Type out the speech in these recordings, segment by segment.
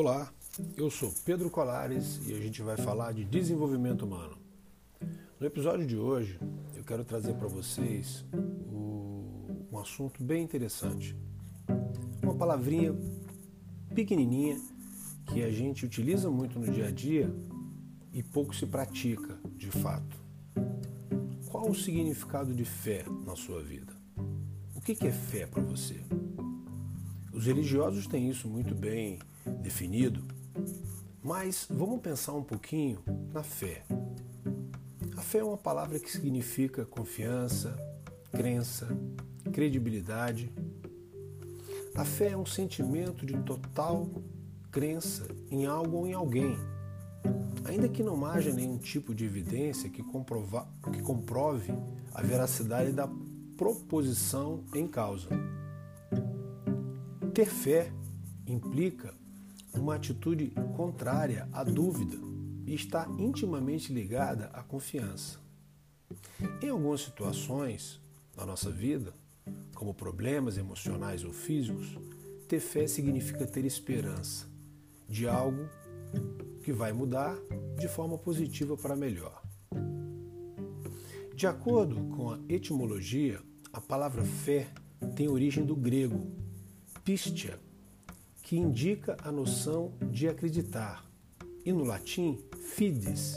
Olá, eu sou Pedro Colares e a gente vai falar de desenvolvimento humano. No episódio de hoje, eu quero trazer para vocês um assunto bem interessante. Uma palavrinha pequenininha que a gente utiliza muito no dia a dia e pouco se pratica de fato. Qual o significado de fé na sua vida? O que é fé para você? Os religiosos têm isso muito bem definido, mas vamos pensar um pouquinho na fé. A fé é uma palavra que significa confiança, crença, credibilidade. A fé é um sentimento de total crença em algo ou em alguém, ainda que não haja nenhum tipo de evidência que, comprova, que comprove a veracidade da proposição em causa. Ter fé implica uma atitude contrária à dúvida e está intimamente ligada à confiança. Em algumas situações da nossa vida, como problemas emocionais ou físicos, ter fé significa ter esperança de algo que vai mudar de forma positiva para melhor. De acordo com a etimologia, a palavra fé tem origem do grego pistia, que indica a noção de acreditar, e no latim fides,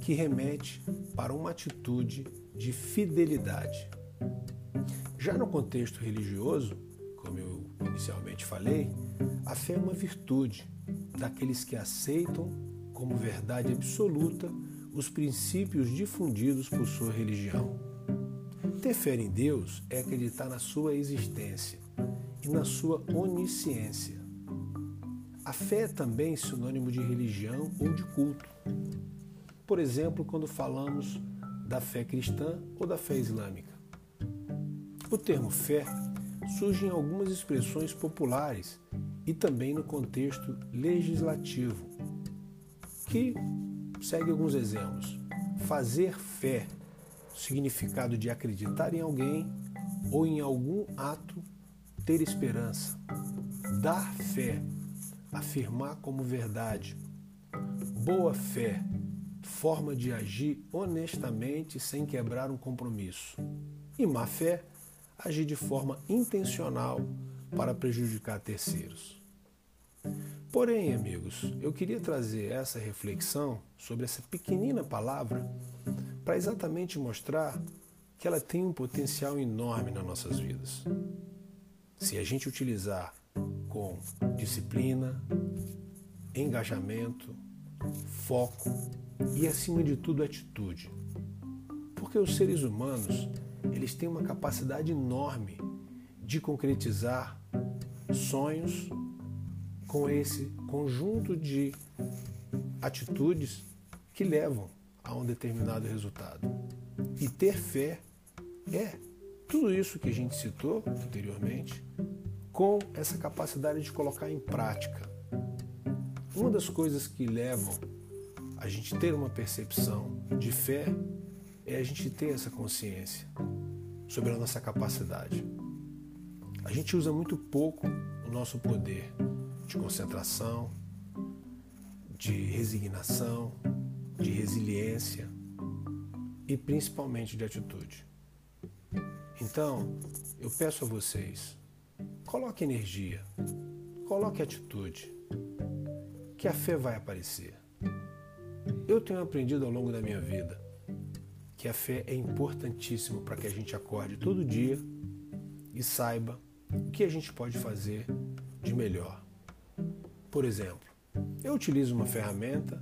que remete para uma atitude de fidelidade. Já no contexto religioso, como eu inicialmente falei, a fé é uma virtude daqueles que aceitam como verdade absoluta os princípios difundidos por sua religião. Ter fé em Deus é acreditar na sua existência e na sua onisciência. A fé é também sinônimo de religião ou de culto. Por exemplo, quando falamos da fé cristã ou da fé islâmica. O termo fé surge em algumas expressões populares e também no contexto legislativo, que segue alguns exemplos. Fazer fé significado de acreditar em alguém ou em algum ato, ter esperança, dar fé, afirmar como verdade, boa fé, forma de agir honestamente sem quebrar um compromisso, e má fé, agir de forma intencional para prejudicar terceiros. Porém, amigos, eu queria trazer essa reflexão sobre essa pequenina palavra para exatamente mostrar que ela tem um potencial enorme nas nossas vidas. Se a gente utilizar com disciplina, engajamento, foco e, acima de tudo, atitude. Porque os seres humanos, eles têm uma capacidade enorme de concretizar sonhos com esse conjunto de atitudes que levam a um determinado resultado. E ter fé é tudo isso que a gente citou anteriormente, com essa capacidade de colocar em prática. Uma das coisas que levam a gente ter uma percepção de fé é a gente ter essa consciência sobre a nossa capacidade. A gente usa muito pouco o nosso poder de concentração, de resignação, de resiliência e principalmente de atitude. Então, eu peço a vocês, coloque energia, coloque atitude, que a fé vai aparecer. Eu tenho aprendido ao longo da minha vida que a fé é importantíssimo para que a gente acorde todo dia e saiba o que a gente pode fazer de melhor. Por exemplo, eu utilizo uma ferramenta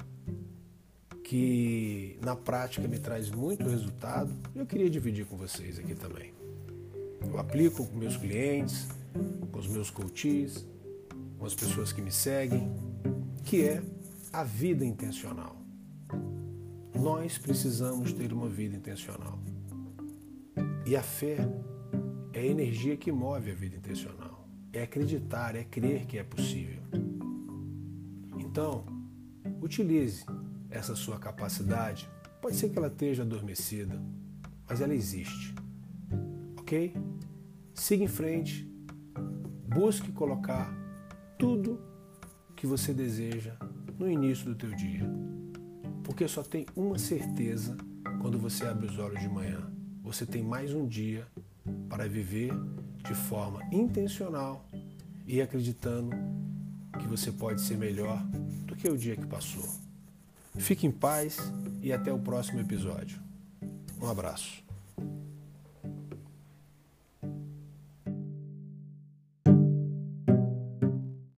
que na prática me traz muito resultado e eu queria dividir com vocês aqui também. Eu aplico com meus clientes, com os meus coaches, com as pessoas que me seguem, que é a vida intencional. Nós precisamos ter uma vida intencional. E a fé é a energia que move a vida intencional. É acreditar, é crer que é possível. Então, utilize essa sua capacidade. Pode ser que ela esteja adormecida, mas ela existe. Ok? Siga em frente. Busque colocar tudo que você deseja no início do teu dia. Porque só tem uma certeza quando você abre os olhos de manhã. Você tem mais um dia para viver de forma intencional e acreditando que você pode ser melhor do que o dia que passou. Fique em paz e até o próximo episódio. Um abraço.